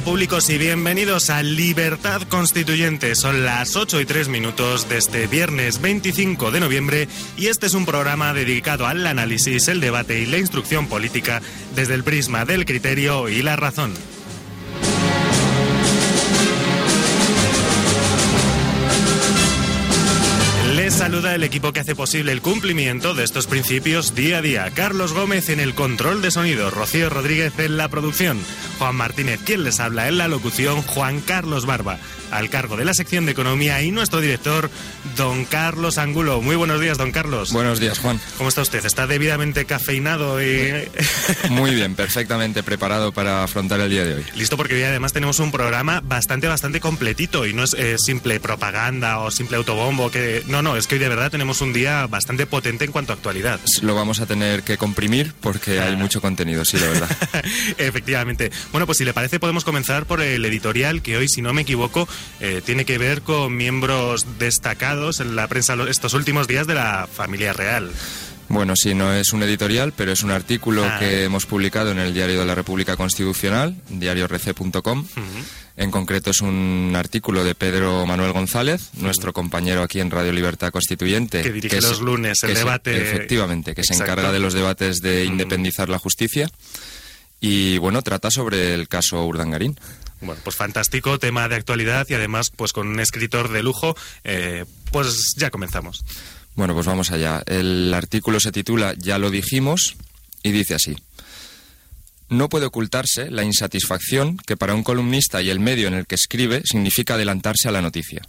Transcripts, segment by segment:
Repúblicos, y bienvenidos a Libertad Constituyente. Son las 8 y 3 minutos de este viernes 25 de noviembre y este es un programa dedicado al análisis, el debate y la instrucción política desde el prisma del criterio y la razón. Saluda el equipo que hace posible el cumplimiento de estos principios día a día. Carlos Gómez en el control de sonido, Rocío Rodríguez en la producción, Juan Martínez quien les habla en la locución, Juan Carlos Barba al cargo de la sección de economía y nuestro director, don Carlos Angulo. Muy buenos días, don Carlos. Buenos días, Juan. ¿Cómo está usted? ¿Está debidamente cafeinado y Muy bien, perfectamente preparado para afrontar el día de hoy. listo? Porque hoy además tenemos un programa bastante, bastante completito y no es eh, simple propaganda o simple autobombo. que No, no, es que de verdad tenemos un día bastante potente en cuanto a actualidad. Lo vamos a tener que comprimir porque hay mucho contenido, sí, la verdad. Efectivamente. Bueno, pues si le parece podemos comenzar por el editorial que hoy, si no me equivoco, eh, tiene que ver con miembros destacados en la prensa estos últimos días de la familia real. Bueno, sí, no es un editorial, pero es un artículo Ah. que hemos publicado en el Diario de la República Constitucional, diariorc.com. En concreto es un artículo de Pedro Manuel González, nuestro compañero aquí en Radio Libertad Constituyente. Que dirige los lunes el se- debate. efectivamente, que se encarga de los debates de independizar la justicia. Y bueno, trata sobre el caso Urdangarín. Bueno, pues fantástico tema de actualidad y además pues con un escritor de lujo, eh, pues ya comenzamos. Bueno, pues vamos allá. El artículo se titula Ya lo dijimos y dice así. No puede ocultarse la insatisfacción que para un columnista y el medio en el que escribe significa adelantarse a la noticia.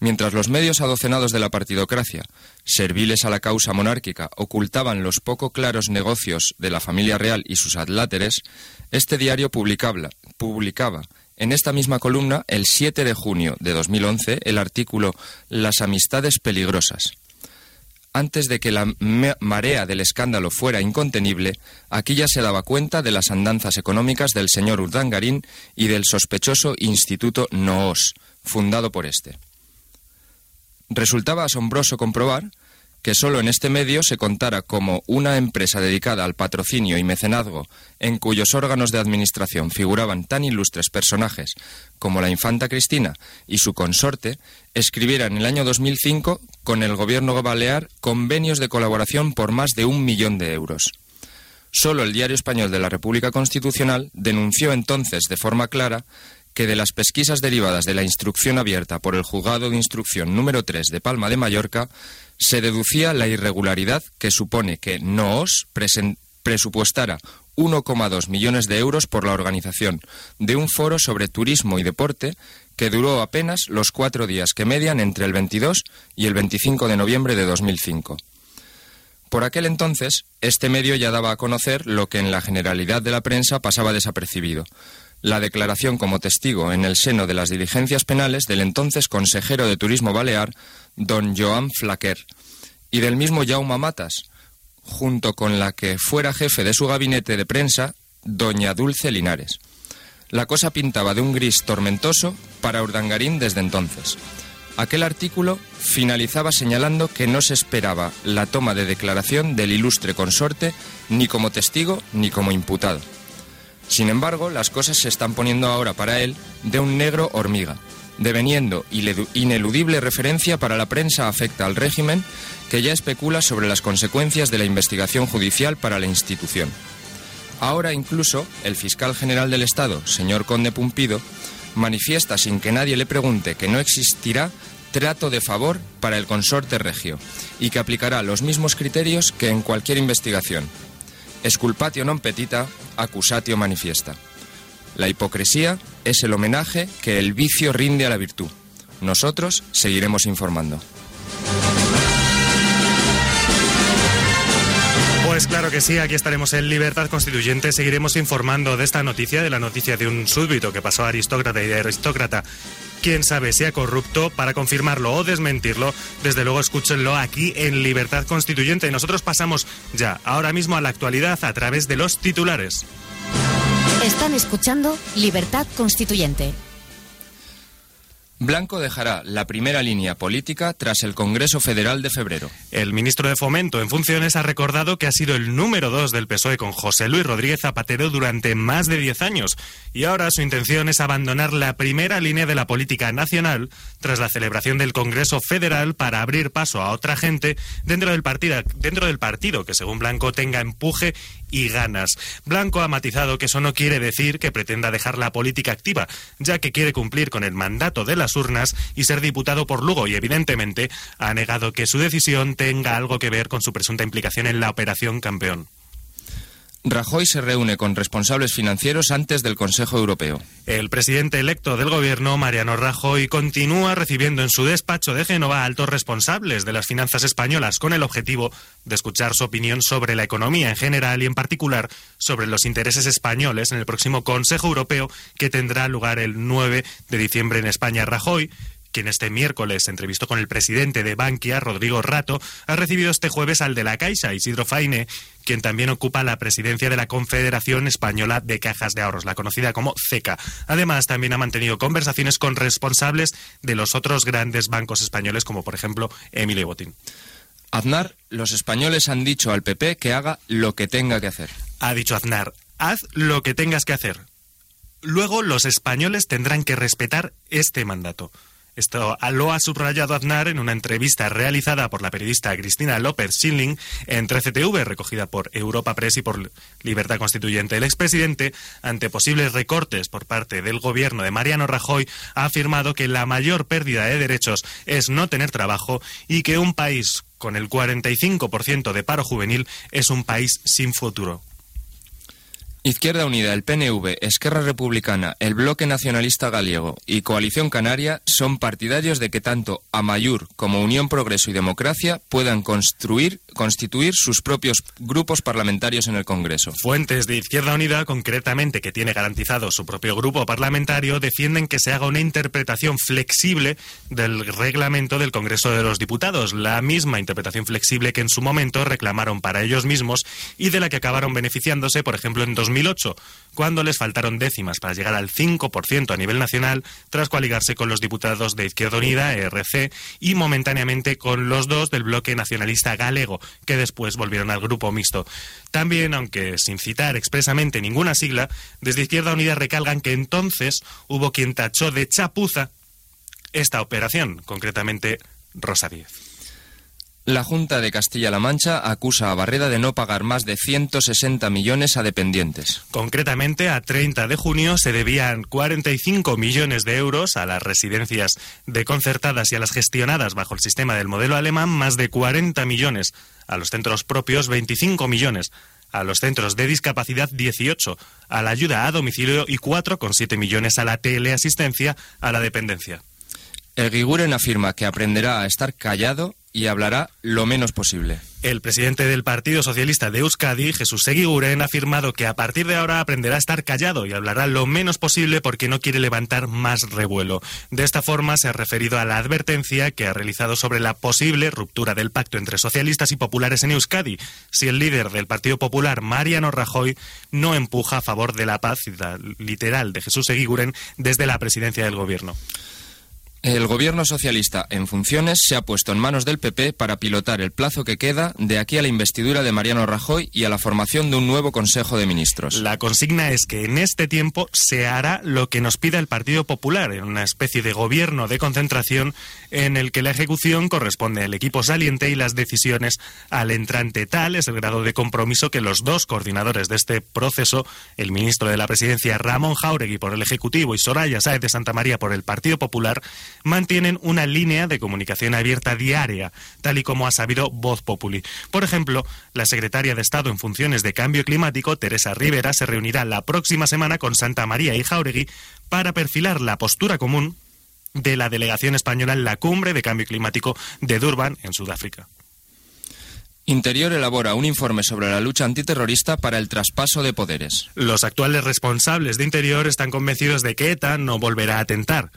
Mientras los medios adocenados de la partidocracia, serviles a la causa monárquica, ocultaban los poco claros negocios de la familia real y sus adláteres, este diario publicaba, publicaba en esta misma columna, el 7 de junio de 2011, el artículo Las amistades peligrosas. Antes de que la ma- marea del escándalo fuera incontenible, aquí ya se daba cuenta de las andanzas económicas del señor Urdangarín y del sospechoso Instituto Noos, fundado por este. Resultaba asombroso comprobar que solo en este medio se contara como una empresa dedicada al patrocinio y mecenazgo, en cuyos órganos de administración figuraban tan ilustres personajes como la infanta Cristina y su consorte, escribiera en el año 2005 con el gobierno balear convenios de colaboración por más de un millón de euros. Solo el Diario Español de la República Constitucional denunció entonces de forma clara que de las pesquisas derivadas de la instrucción abierta por el Juzgado de Instrucción número 3 de Palma de Mallorca se deducía la irregularidad que supone que NOOS presupuestara 1,2 millones de euros por la organización de un foro sobre turismo y deporte que duró apenas los cuatro días que median entre el 22 y el 25 de noviembre de 2005. Por aquel entonces, este medio ya daba a conocer lo que en la generalidad de la prensa pasaba desapercibido. La declaración como testigo en el seno de las diligencias penales del entonces consejero de Turismo Balear, don Joan Flaquer, y del mismo Jaume Matas, junto con la que fuera jefe de su gabinete de prensa, doña Dulce Linares. La cosa pintaba de un gris tormentoso para Urdangarín desde entonces. Aquel artículo finalizaba señalando que no se esperaba la toma de declaración del ilustre consorte ni como testigo ni como imputado. Sin embargo, las cosas se están poniendo ahora para él de un negro hormiga, deveniendo ineludible referencia para la prensa afecta al régimen que ya especula sobre las consecuencias de la investigación judicial para la institución. Ahora incluso el fiscal general del Estado, señor Conde Pumpido, manifiesta sin que nadie le pregunte que no existirá trato de favor para el consorte regio y que aplicará los mismos criterios que en cualquier investigación. Esculpatio non petita, accusatio manifiesta. La hipocresía es el homenaje que el vicio rinde a la virtud. Nosotros seguiremos informando. Pues claro que sí, aquí estaremos en Libertad Constituyente. Seguiremos informando de esta noticia, de la noticia de un súbdito que pasó a aristócrata y de aristócrata. Quién sabe si ha corrupto, para confirmarlo o desmentirlo, desde luego escúchenlo aquí en Libertad Constituyente. Nosotros pasamos ya, ahora mismo, a la actualidad a través de los titulares. Están escuchando Libertad Constituyente. Blanco dejará la primera línea política tras el Congreso Federal de febrero. El ministro de Fomento en funciones ha recordado que ha sido el número dos del PSOE con José Luis Rodríguez Zapatero durante más de diez años y ahora su intención es abandonar la primera línea de la política nacional tras la celebración del Congreso Federal para abrir paso a otra gente dentro del partido, dentro del partido que según Blanco tenga empuje y ganas. Blanco ha matizado que eso no quiere decir que pretenda dejar la política activa, ya que quiere cumplir con el mandato de las urnas y ser diputado por Lugo y evidentemente ha negado que su decisión tenga algo que ver con su presunta implicación en la operación campeón. Rajoy se reúne con responsables financieros antes del Consejo Europeo. El presidente electo del gobierno, Mariano Rajoy, continúa recibiendo en su despacho de Génova altos responsables de las finanzas españolas con el objetivo de escuchar su opinión sobre la economía en general y en particular sobre los intereses españoles en el próximo Consejo Europeo que tendrá lugar el 9 de diciembre en España. Rajoy quien este miércoles entrevistó con el presidente de Bankia, Rodrigo Rato, ha recibido este jueves al de la Caixa, Isidro Faine, quien también ocupa la presidencia de la Confederación Española de Cajas de Ahorros, la conocida como CECA. Además, también ha mantenido conversaciones con responsables de los otros grandes bancos españoles, como por ejemplo Emilio Botín. Aznar, los españoles han dicho al PP que haga lo que tenga que hacer. Ha dicho Aznar, haz lo que tengas que hacer. Luego los españoles tendrán que respetar este mandato. Esto lo ha subrayado Aznar en una entrevista realizada por la periodista Cristina López Schilling en 13TV, recogida por Europa Press y por Libertad Constituyente. El expresidente, ante posibles recortes por parte del gobierno de Mariano Rajoy, ha afirmado que la mayor pérdida de derechos es no tener trabajo y que un país con el 45% de paro juvenil es un país sin futuro. Izquierda Unida, el PNV, Esquerra Republicana, el Bloque Nacionalista Gallego y Coalición Canaria son partidarios de que tanto Amayur como Unión Progreso y Democracia puedan construir, constituir sus propios grupos parlamentarios en el Congreso. Fuentes de Izquierda Unida, concretamente que tiene garantizado su propio grupo parlamentario, defienden que se haga una interpretación flexible del reglamento del Congreso de los Diputados, la misma interpretación flexible que en su momento reclamaron para ellos mismos y de la que acabaron beneficiándose, por ejemplo, en 2008, cuando les faltaron décimas para llegar al 5% a nivel nacional, tras coaligarse con los diputados de Izquierda Unida, ERC, y momentáneamente con los dos del bloque nacionalista galego, que después volvieron al grupo mixto. También, aunque sin citar expresamente ninguna sigla, desde Izquierda Unida recalgan que entonces hubo quien tachó de chapuza esta operación, concretamente Rosa Díez. La Junta de Castilla-La Mancha acusa a Barreda de no pagar más de 160 millones a dependientes. Concretamente, a 30 de junio se debían 45 millones de euros a las residencias de concertadas y a las gestionadas bajo el sistema del modelo alemán, más de 40 millones a los centros propios, 25 millones a los centros de discapacidad 18, a la ayuda a domicilio y 4,7 millones a la teleasistencia a la dependencia. El Guiguren afirma que aprenderá a estar callado y hablará lo menos posible. El presidente del Partido Socialista de Euskadi, Jesús Seguiguren, ha afirmado que a partir de ahora aprenderá a estar callado y hablará lo menos posible porque no quiere levantar más revuelo. De esta forma se ha referido a la advertencia que ha realizado sobre la posible ruptura del pacto entre socialistas y populares en Euskadi si el líder del Partido Popular, Mariano Rajoy, no empuja a favor de la paz literal de Jesús Seguiguren desde la presidencia del gobierno. El gobierno socialista en funciones se ha puesto en manos del PP para pilotar el plazo que queda de aquí a la investidura de Mariano Rajoy y a la formación de un nuevo Consejo de Ministros. La consigna es que en este tiempo se hará lo que nos pida el Partido Popular, en una especie de gobierno de concentración en el que la ejecución corresponde al equipo saliente y las decisiones al entrante. Tal es el grado de compromiso que los dos coordinadores de este proceso, el ministro de la Presidencia Ramón Jauregui por el Ejecutivo y Soraya Sáez de Santa María por el Partido Popular, mantienen una línea de comunicación abierta diaria, tal y como ha sabido Voz Populi. Por ejemplo, la secretaria de Estado en funciones de cambio climático, Teresa Rivera, se reunirá la próxima semana con Santa María y Jauregui para perfilar la postura común de la delegación española en la cumbre de cambio climático de Durban, en Sudáfrica. Interior elabora un informe sobre la lucha antiterrorista para el traspaso de poderes. Los actuales responsables de Interior están convencidos de que ETA no volverá a atentar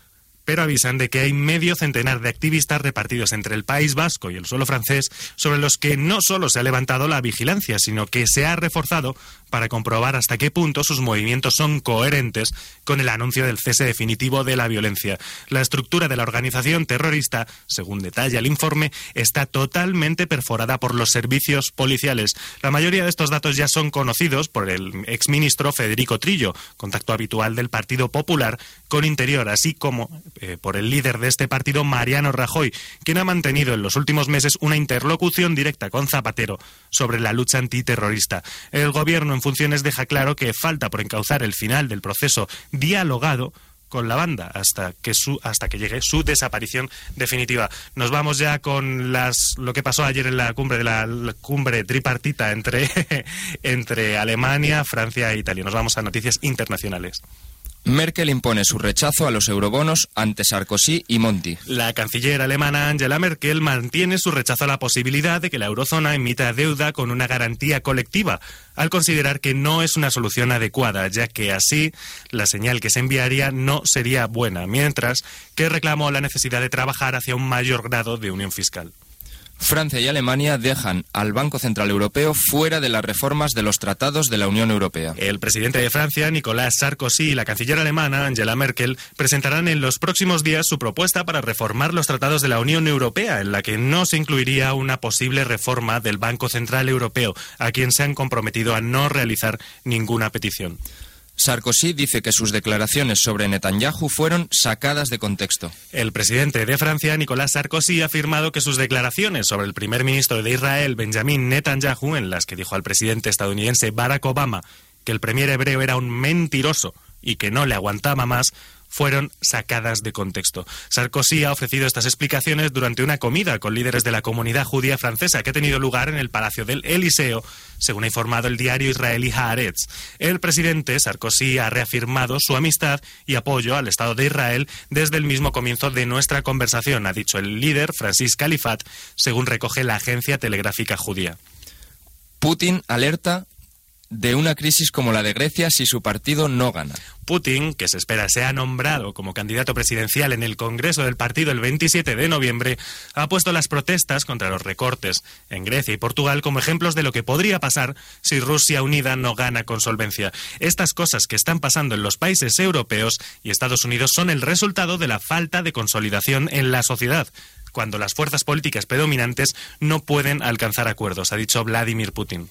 pero avisan de que hay medio centenar de activistas repartidos entre el País Vasco y el suelo francés sobre los que no solo se ha levantado la vigilancia, sino que se ha reforzado para comprobar hasta qué punto sus movimientos son coherentes con el anuncio del cese definitivo de la violencia. La estructura de la organización terrorista, según detalla el informe, está totalmente perforada por los servicios policiales. La mayoría de estos datos ya son conocidos por el exministro Federico Trillo, contacto habitual del Partido Popular con Interior, así como eh, por el líder de este partido, Mariano Rajoy, quien ha mantenido en los últimos meses una interlocución directa con Zapatero sobre la lucha antiterrorista. El gobierno en funciones deja claro que falta por encauzar el final del proceso dialogado con la banda hasta que su hasta que llegue su desaparición definitiva. Nos vamos ya con las lo que pasó ayer en la cumbre de la, cumbre tripartita entre entre Alemania, Francia e Italia. Nos vamos a noticias internacionales. Merkel impone su rechazo a los eurobonos ante Sarkozy y Monti. La canciller alemana Angela Merkel mantiene su rechazo a la posibilidad de que la eurozona emita deuda con una garantía colectiva, al considerar que no es una solución adecuada, ya que así la señal que se enviaría no sería buena, mientras que reclamó la necesidad de trabajar hacia un mayor grado de unión fiscal. Francia y Alemania dejan al Banco Central Europeo fuera de las reformas de los tratados de la Unión Europea. El presidente de Francia, Nicolas Sarkozy, y la canciller alemana, Angela Merkel, presentarán en los próximos días su propuesta para reformar los tratados de la Unión Europea, en la que no se incluiría una posible reforma del Banco Central Europeo, a quien se han comprometido a no realizar ninguna petición. Sarkozy dice que sus declaraciones sobre Netanyahu fueron sacadas de contexto. El presidente de Francia, Nicolás Sarkozy, ha afirmado que sus declaraciones sobre el primer ministro de Israel, Benjamin Netanyahu, en las que dijo al presidente estadounidense Barack Obama que el premier hebreo era un mentiroso y que no le aguantaba más, fueron sacadas de contexto. Sarkozy ha ofrecido estas explicaciones durante una comida con líderes de la comunidad judía francesa que ha tenido lugar en el Palacio del Eliseo, según ha informado el diario israelí Haaretz. El presidente Sarkozy ha reafirmado su amistad y apoyo al Estado de Israel desde el mismo comienzo de nuestra conversación, ha dicho el líder Francis Califat, según recoge la agencia telegráfica judía. Putin alerta de una crisis como la de Grecia si su partido no gana. Putin, que se espera sea nombrado como candidato presidencial en el Congreso del partido el 27 de noviembre, ha puesto las protestas contra los recortes en Grecia y Portugal como ejemplos de lo que podría pasar si Rusia unida no gana con solvencia. Estas cosas que están pasando en los países europeos y Estados Unidos son el resultado de la falta de consolidación en la sociedad cuando las fuerzas políticas predominantes no pueden alcanzar acuerdos, ha dicho Vladimir Putin.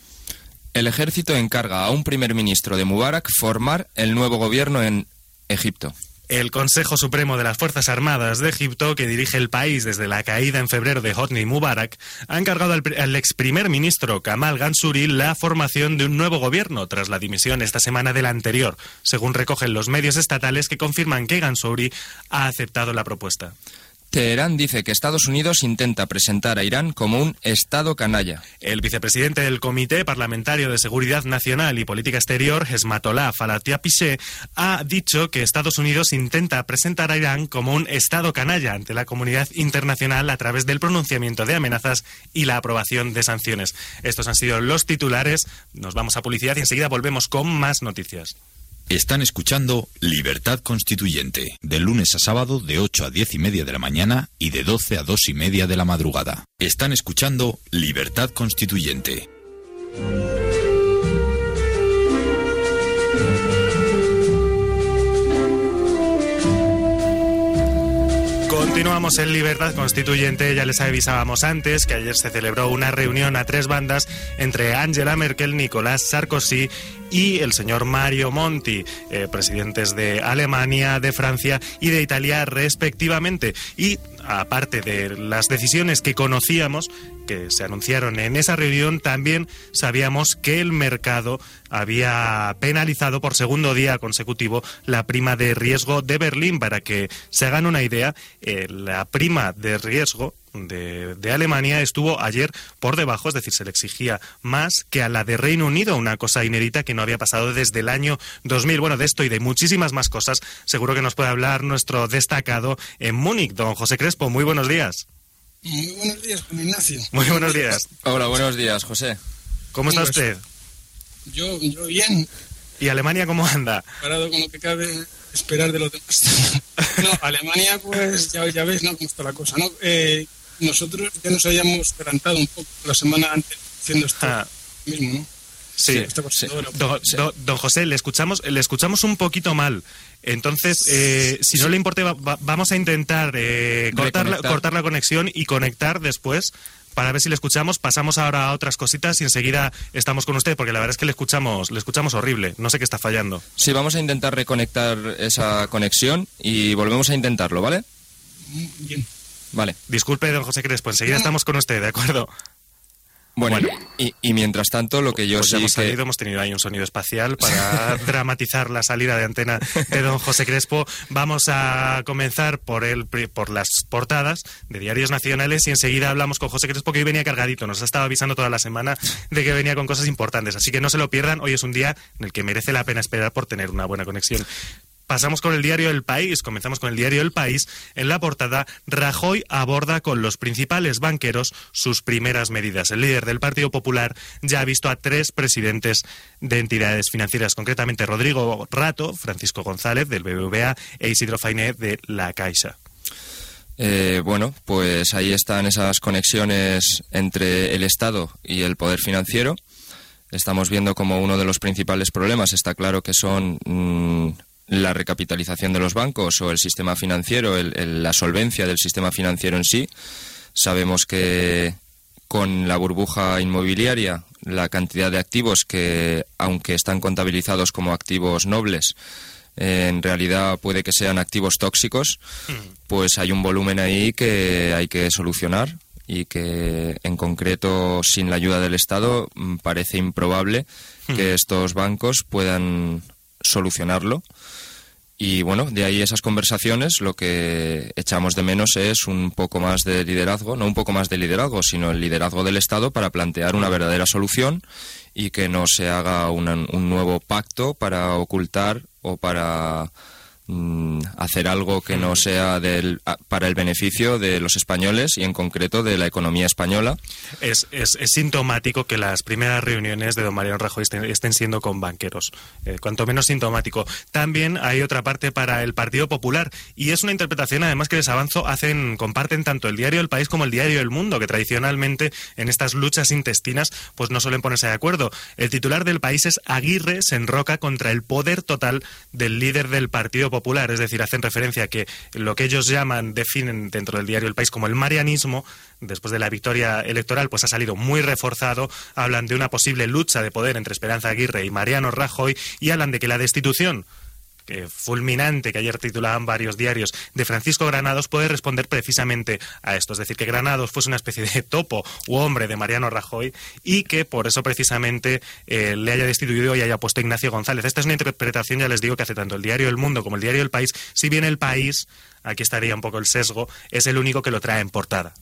El ejército encarga a un primer ministro de Mubarak formar el nuevo gobierno en Egipto. El Consejo Supremo de las Fuerzas Armadas de Egipto, que dirige el país desde la caída en febrero de Hosni Mubarak, ha encargado al, ex primer ministro Kamal Gansuri la formación de un nuevo gobierno tras la dimisión esta semana del anterior, según recogen los medios estatales que confirman que Gansuri ha aceptado la propuesta. Teherán dice que Estados Unidos intenta presentar a Irán como un Estado canalla. El vicepresidente del Comité Parlamentario de Seguridad Nacional y Política Exterior, Esmatollah Falatiapise, ha dicho que Estados Unidos intenta presentar a Irán como un Estado canalla ante la comunidad internacional a través del pronunciamiento de amenazas y la aprobación de sanciones. Estos han sido los titulares. Nos vamos a publicidad y enseguida volvemos con más noticias. Están escuchando Libertad Constituyente, de lunes a sábado de 8 a 10 y media de la mañana y de 12 a 2 y media de la madrugada. Están escuchando Libertad Constituyente. Continuamos en Libertad Constituyente. Ya les avisábamos antes que ayer se celebró una reunión a tres bandas entre Angela Merkel, Nicolás Sarkozy y el señor Mario Monti, eh, presidentes de Alemania, de Francia y de Italia respectivamente. Y aparte de las decisiones que conocíamos, que se anunciaron en esa reunión, también sabíamos que el mercado había penalizado por segundo día consecutivo la prima de riesgo de Berlín. Para que se hagan una idea, eh, la prima de riesgo de, de, Alemania estuvo ayer por debajo, es decir, se le exigía más que a la de Reino Unido, una cosa inédita que no había pasado desde el año 2000. Bueno, de esto y de muchísimas más cosas, seguro que nos puede hablar nuestro destacado en Múnich, don José Crespo. Muy buenos días. Muy buenos días, Juan Ignacio. Muy buenos días. Hola, buenos días, José. ¿Cómo está usted? Yo, yo bien. ¿Y Alemania cómo anda? Parado con lo que cabe esperar de los demás. no, Alemania, pues ya, ya ves, ¿no? Cómo está la cosa, ¿no? Eh, nosotros ya nos habíamos adelantado un poco la semana antes haciendo esto Ah. mismo, ¿no? Sí, cosa sí. ahora. Don, don- don José, le escuchamos, le escuchamos un poquito mal. Entonces, eh, si no le importa, va- va- vamos a intentar eh, cortar, la, cortar la conexión y conectar después para ver si le escuchamos. Pasamos ahora a otras cositas y enseguida estamos con usted, porque la verdad es que le escuchamos, le escuchamos horrible. No sé qué está fallando. Sí, vamos a intentar reconectar esa conexión y volvemos a intentarlo, ¿vale? Bien. Vale. Disculpe, don José Crespo, enseguida estamos con usted, ¿de acuerdo? Bueno, Bueno. Y, y mientras tanto, lo que yo Pues sí hemos que... salido, hemos tenido ahí un sonido espacial para dramatizar la salida de antena de don José Crespo. Vamos a comenzar por el, por las portadas de diarios nacionales y enseguida hablamos con José Crespo que hoy venía cargadito. Nos ha estado avisando toda la semana de que venía con cosas importantes. Así que no se lo pierdan. Hoy es un día en el que merece la pena esperar por tener una buena conexión. Pasamos con el diario El País, comenzamos con el diario El País. En la portada, Rajoy aborda con los principales banqueros sus primeras medidas. El líder del Partido Popular ya ha visto a tres presidentes de entidades financieras, concretamente Rodrigo Rato, Francisco González del BBVA e Isidro Fainé de La Caixa. Eh, bueno, pues ahí están esas conexiones entre el Estado y el poder financiero. Estamos viendo como uno de los principales problemas está claro que son mm, la recapitalización de los bancos o el sistema financiero, el- el- la solvencia del sistema financiero en sí. Sabemos que con la burbuja inmobiliaria, la cantidad de activos que, aunque están contabilizados como activos nobles, eh, en realidad puede que sean activos tóxicos, pues hay un volumen ahí que hay que solucionar y que en concreto sin la ayuda del Estado mm, parece improbable que estos bancos puedan solucionarlo. Y bueno, de ahí esas conversaciones lo que echamos de menos es un poco más de liderazgo, no un poco más de liderazgo, sino el liderazgo del Estado para plantear una verdadera solución y que no se haga un nuevo pacto para ocultar o para hacer algo que no sea del, para el beneficio de los españoles y en concreto de la economía española. Es, es- es sintomático que las primeras reuniones de don Mariano Rajoy estén, estén siendo con banqueros. Eh, cuanto menos sintomático. También hay otra parte para el Partido Popular y es una interpretación, además que les avanzo, hacen, comparten tanto el diario El País como el diario El Mundo, que tradicionalmente en estas luchas intestinas pues no suelen ponerse de acuerdo. El titular del país es Aguirre se enroca contra el poder total del líder del Partido Popular, es decir, hacen referencia a que lo que ellos llaman, definen dentro del diario El País como el marianismo, después de la victoria electoral, pues ha salido muy reforzado. Hablan de una posible lucha de poder entre Esperanza Aguirre y Mariano Rajoy y hablan de que la destitución eh, fulminante que ayer titulaban varios diarios de Francisco Granados puede responder precisamente a esto. Es decir, que Granados fuese una especie de topo u hombre de Mariano Rajoy y que por eso precisamente eh, le haya destituido y haya puesto Ignacio González. Esta es una interpretación, ya les digo, que hace tanto el diario El Mundo como el diario El País. Si bien el país, aquí estaría un poco el sesgo, es el único que lo trae en portada.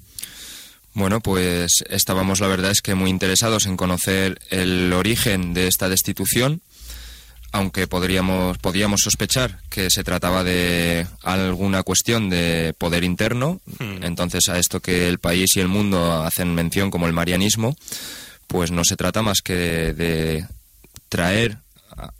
Bueno, pues estábamos, la verdad es que muy interesados en conocer el origen de esta destitución, aunque podríamos, podíamos sospechar que se trataba de alguna cuestión de poder interno, hmm. entonces a esto que el país y el mundo hacen mención como el marianismo, pues no se trata más que de traer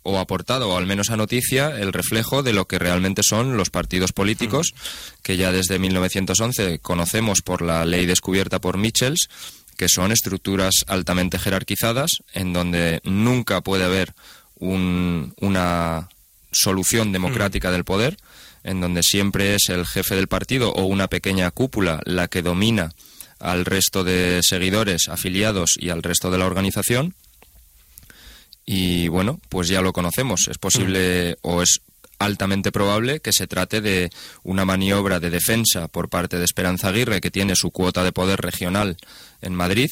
o aportado, o al menos a noticia, el reflejo de lo que realmente son los partidos políticos, que ya desde 1911 conocemos por la ley descubierta por Michels, que son estructuras altamente jerarquizadas, en donde nunca puede haber una solución democrática del poder, en donde siempre es el jefe del partido o una pequeña cúpula la que domina al resto de seguidores, afiliados y al resto de la organización. Y bueno, pues ya lo conocemos. Es posible o es altamente probable que se trate de una maniobra de defensa por parte de Esperanza Aguirre, que tiene su cuota de poder regional en Madrid,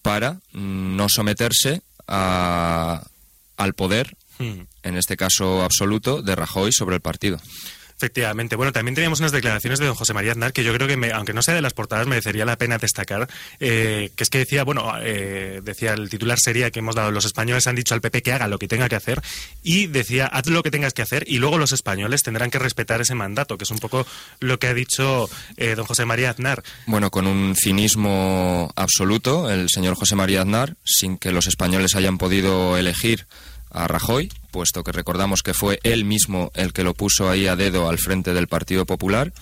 para mm, no someterse a, al poder, hmm. en este caso absoluto, de Rajoy sobre el partido. Efectivamente. Bueno, también teníamos unas declaraciones de don José María Aznar que yo creo que, aunque no sea de las portadas, merecería la pena destacar, eh, que es que decía, bueno, eh, decía, el titular sería que hemos dado, los españoles han dicho al PP que haga lo que tenga que hacer, y decía, haz lo que tengas que hacer, y luego los españoles tendrán que respetar ese mandato, que es un poco lo que ha dicho eh, don José María Aznar. Bueno, con un cinismo absoluto, el señor José María Aznar, sin que los españoles hayan podido elegir a Rajoy, puesto que recordamos que fue él mismo el que lo puso ahí a dedo al frente del Partido Popular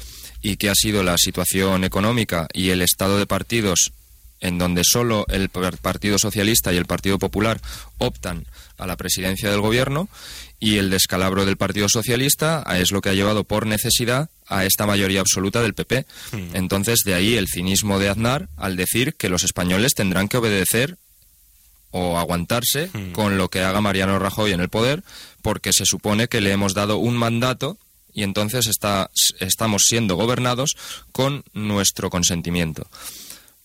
y que ha sido la situación económica y el estado de partidos en donde solo el Partido Socialista y el Partido Popular optan a la presidencia del gobierno y el descalabro del Partido Socialista es lo que ha llevado por necesidad a esta mayoría absoluta del PP. Hmm. Entonces, de ahí el cinismo de Aznar al decir que los españoles tendrán que obedecer o aguantarse hmm. con lo que haga Mariano Rajoy en el poder, porque se supone que le hemos dado un mandato y entonces está, estamos siendo gobernados con nuestro consentimiento.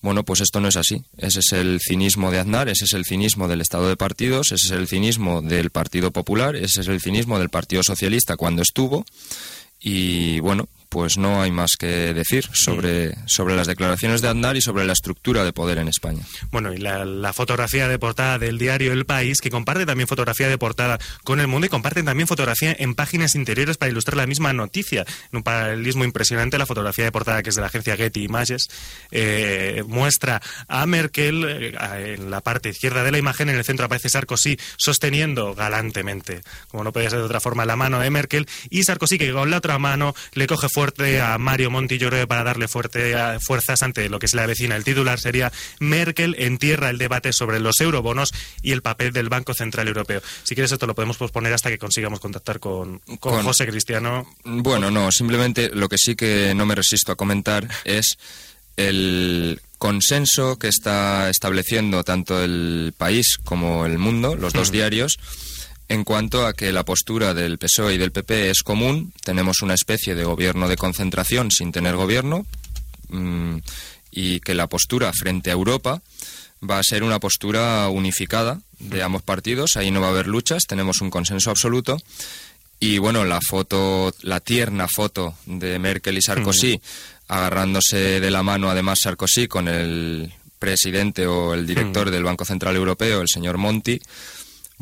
Bueno, pues esto no es así. Ese es el cinismo de Aznar, ese es el cinismo del Estado de Partidos, ese es el cinismo del Partido Popular, ese es el cinismo del Partido Socialista cuando estuvo. Y bueno, pues no hay más que decir sobre, sobre las declaraciones de Aznar y sobre la estructura de poder en España. Bueno, y la, fotografía de portada del diario El País, que comparte también fotografía de portada con El Mundo y comparten también fotografía en páginas interiores para ilustrar la misma noticia. En un paralelismo impresionante, la fotografía de portada que es de la agencia Getty Images eh, muestra a Merkel eh, en la parte izquierda de la imagen, en el centro aparece Sarkozy sosteniendo galantemente, como no podía ser de otra forma, la mano de Merkel y Sarkozy que con la otra mano le coge fuerte a Mario Monti, yo creo para darle fuerte, fuerzas ante lo que se le avecina. El titular sería Merkel entierra el debate sobre los eurobonos y el papel del Banco Central Europeo. Si quieres esto lo podemos posponer hasta que consigamos contactar con, con, José Cristiano. Bueno, no, simplemente lo que sí que no me resisto a comentar es el consenso que está estableciendo tanto el país como el mundo, los dos diarios, en cuanto a que la postura del PSOE y del PP es común. Tenemos una especie de gobierno de concentración sin tener gobierno mm, y que la postura frente a Europa va a ser una postura unificada de ambos partidos. Ahí no va a haber luchas, tenemos un consenso absoluto. Y bueno, la foto, la tierna foto de Merkel y Sarkozy, agarrándose de la mano además Sarkozy con el presidente o el director del Banco Central Europeo, el señor Monti,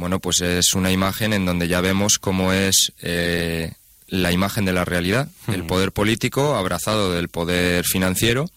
bueno, pues es una imagen en donde ya vemos cómo es eh, la imagen de la realidad, el poder político abrazado del poder financiero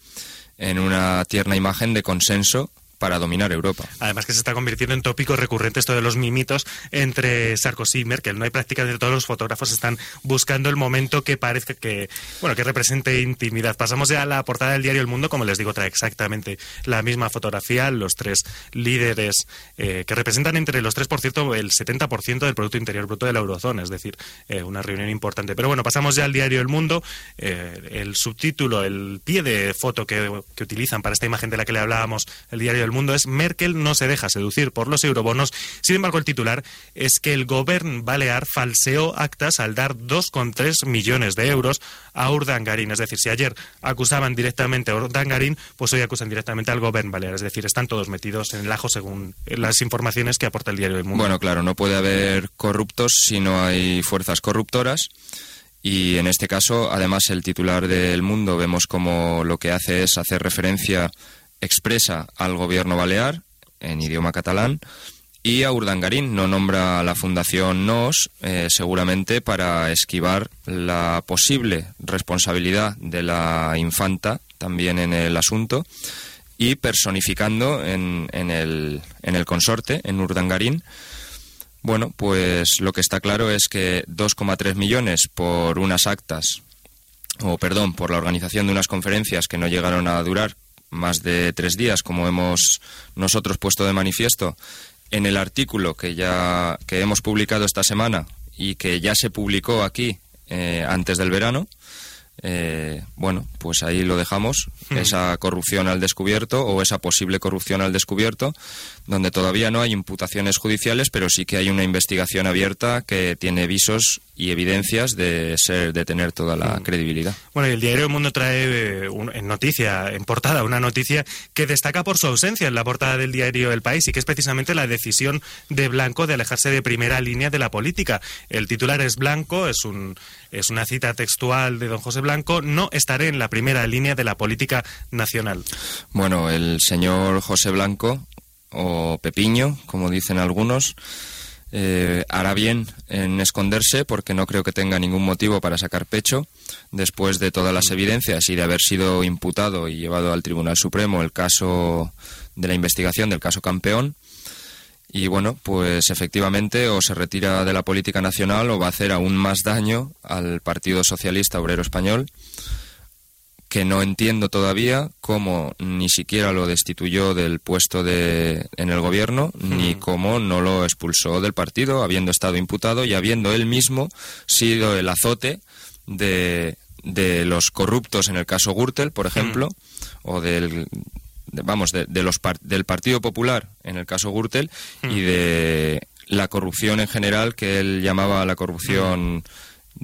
en una tierna imagen de consenso para dominar Europa. Además que se está convirtiendo en tópico recurrente esto de los mimitos entre Sarkozy y Merkel. No hay prácticamente todos los fotógrafos están buscando el momento que parezca que, bueno, que represente intimidad. Pasamos ya a la portada del diario El Mundo, como les digo, trae exactamente la misma fotografía, los tres líderes eh, que representan entre los tres, por cierto, el 70% del Producto Interior Bruto de la Eurozona, es decir, eh, una reunión importante. Pero bueno, pasamos ya al diario El Mundo. Eh, el subtítulo, el pie de foto que, que utilizan para esta imagen de la que le hablábamos, el diario del Mundo es Merkel no se deja seducir por los eurobonos. Sin embargo, el titular es que el gobierno balear falseó actas al dar 2,3 millones de euros a Urdangarín. Es decir, si ayer acusaban directamente a Urdangarín, pues hoy acusan directamente al gobierno balear. Es decir, están todos metidos en el ajo según las informaciones que aporta el diario del Mundo. Bueno, claro, no puede haber corruptos si no hay fuerzas corruptoras. Y en este caso, además, el titular del Mundo vemos como lo que hace es hacer referencia expresa al gobierno balear en idioma catalán y a Urdangarín no nombra a la Fundación NOS eh, seguramente para esquivar la posible responsabilidad de la infanta también en el asunto y personificando en, en, el, en el consorte, en Urdangarín, bueno, pues lo que está claro es que 2,3 millones por unas actas, o perdón, por la organización de unas conferencias que no llegaron a durar más de tres días, como hemos nosotros puesto de manifiesto en el artículo que ya que hemos publicado esta semana y que ya se publicó aquí eh, antes del verano, eh, bueno, pues ahí lo dejamos, hmm. esa corrupción al descubierto o esa posible corrupción al descubierto, donde todavía no hay imputaciones judiciales, pero sí que hay una investigación abierta que tiene visos y evidencias de ser de tener toda la mm. credibilidad. Bueno, y el diario El Mundo trae eh, en noticia, en portada, una noticia que destaca por su ausencia en la portada del diario El País y que es precisamente la decisión de Blanco de alejarse de primera línea de la política. El titular es Blanco, es un es una cita textual de don José No estaré en la primera línea de la política nacional. Bueno, el señor José Blanco o Pepiño, como dicen algunos, eh, hará bien en esconderse porque no creo que tenga ningún motivo para sacar pecho después de todas las evidencias y de haber sido imputado y llevado al Tribunal Supremo el caso de la investigación del caso campeón. Y bueno, pues efectivamente o se retira de la política nacional o va a hacer aún más daño al Partido Socialista Obrero Español que no entiendo todavía cómo ni siquiera lo destituyó del puesto de, en el gobierno, ni cómo no lo expulsó del partido, habiendo estado imputado y habiendo él mismo sido el azote de, de los corruptos en el caso Gürtel, por ejemplo, o del vamos de, los del Partido Popular en el caso Gürtel y de la corrupción en general que él llamaba la corrupción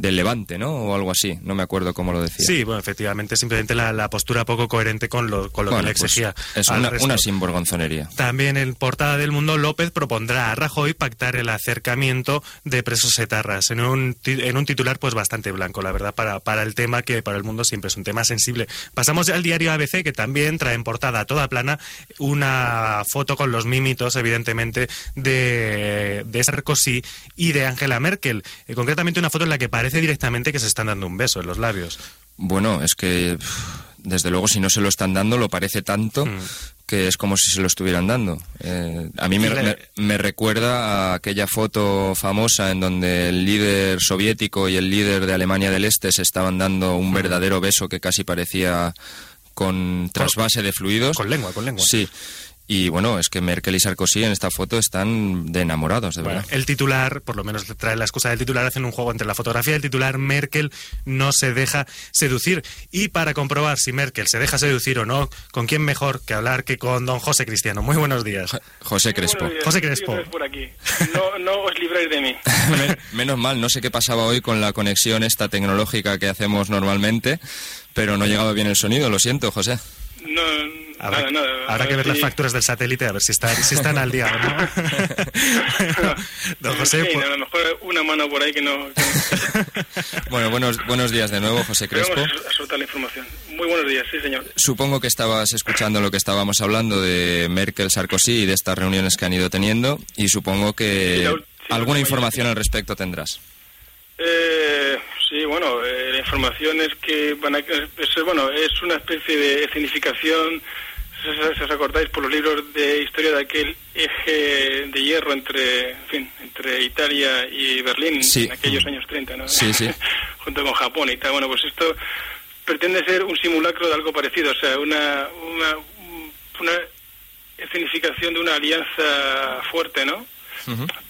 del Levante, ¿no? O algo así, no me acuerdo cómo lo decía. Sí, bueno, efectivamente, simplemente la, postura poco coherente con lo, con lo que le pues exigía. es una, una sinvergonzonería. También en portada del Mundo, López propondrá a Rajoy pactar el acercamiento de presos etarras, en un, en un titular pues bastante blanco, la verdad, para, para el tema que para el mundo siempre es un tema sensible. Pasamos al diario ABC, que también trae en portada toda plana una foto con los mímitos, evidentemente, de, de Sarkozy y de Angela Merkel. Eh, concretamente una foto en la que parece directamente que se están dando un beso en los labios. Bueno, es que desde luego si no se lo están dando lo parece tanto mm. que es como si se lo estuvieran dando. Eh, a mí me, recuerda a aquella foto famosa en donde el líder soviético y el líder de Alemania del Este se estaban dando un mm. verdadero beso que casi parecía con trasvase de fluidos. Con lengua, con lengua. Sí. Y bueno, es que Merkel y Sarkozy en esta foto están de enamorados, de verdad. el titular, por lo menos trae la excusa del titular, hacen un juego entre la fotografía del titular, Merkel no se deja seducir. Y para comprobar si Merkel se deja seducir o no, ¿con quién mejor que hablar que con don José Cristiano? Muy buenos días. José Crespo. José Crespo. Por aquí. No, no os libréis de mí. Menos mal, no sé qué pasaba hoy con la conexión esta tecnológica que hacemos normalmente, pero no llegaba bien el sonido, lo siento, José. No, Habrá, nada, habrá que ver las facturas del satélite a ver si están, si están al día o no. Don José, pues- a lo mejor una mano por ahí que no. bueno, buenos, buenos días de nuevo, José Crespo. Vamos a soltar la información. Muy buenos días, sí, señor. Supongo que estabas escuchando lo que estábamos hablando de Merkel, Sarkozy y de estas reuniones que han ido teniendo, y supongo que alguna información al respecto tendrás. Eh, Sí, bueno, eh, la información es que van a, es, bueno, es una especie de escenificación, si os acordáis por los libros de historia de aquel eje de hierro entre, en fin, entre Italia y Berlín en aquellos años 30, ¿no? Sí, sí. Junto con Japón y tal. Bueno, pues esto pretende ser un simulacro de algo parecido, o sea, una, una, una escenificación de una alianza fuerte, ¿no?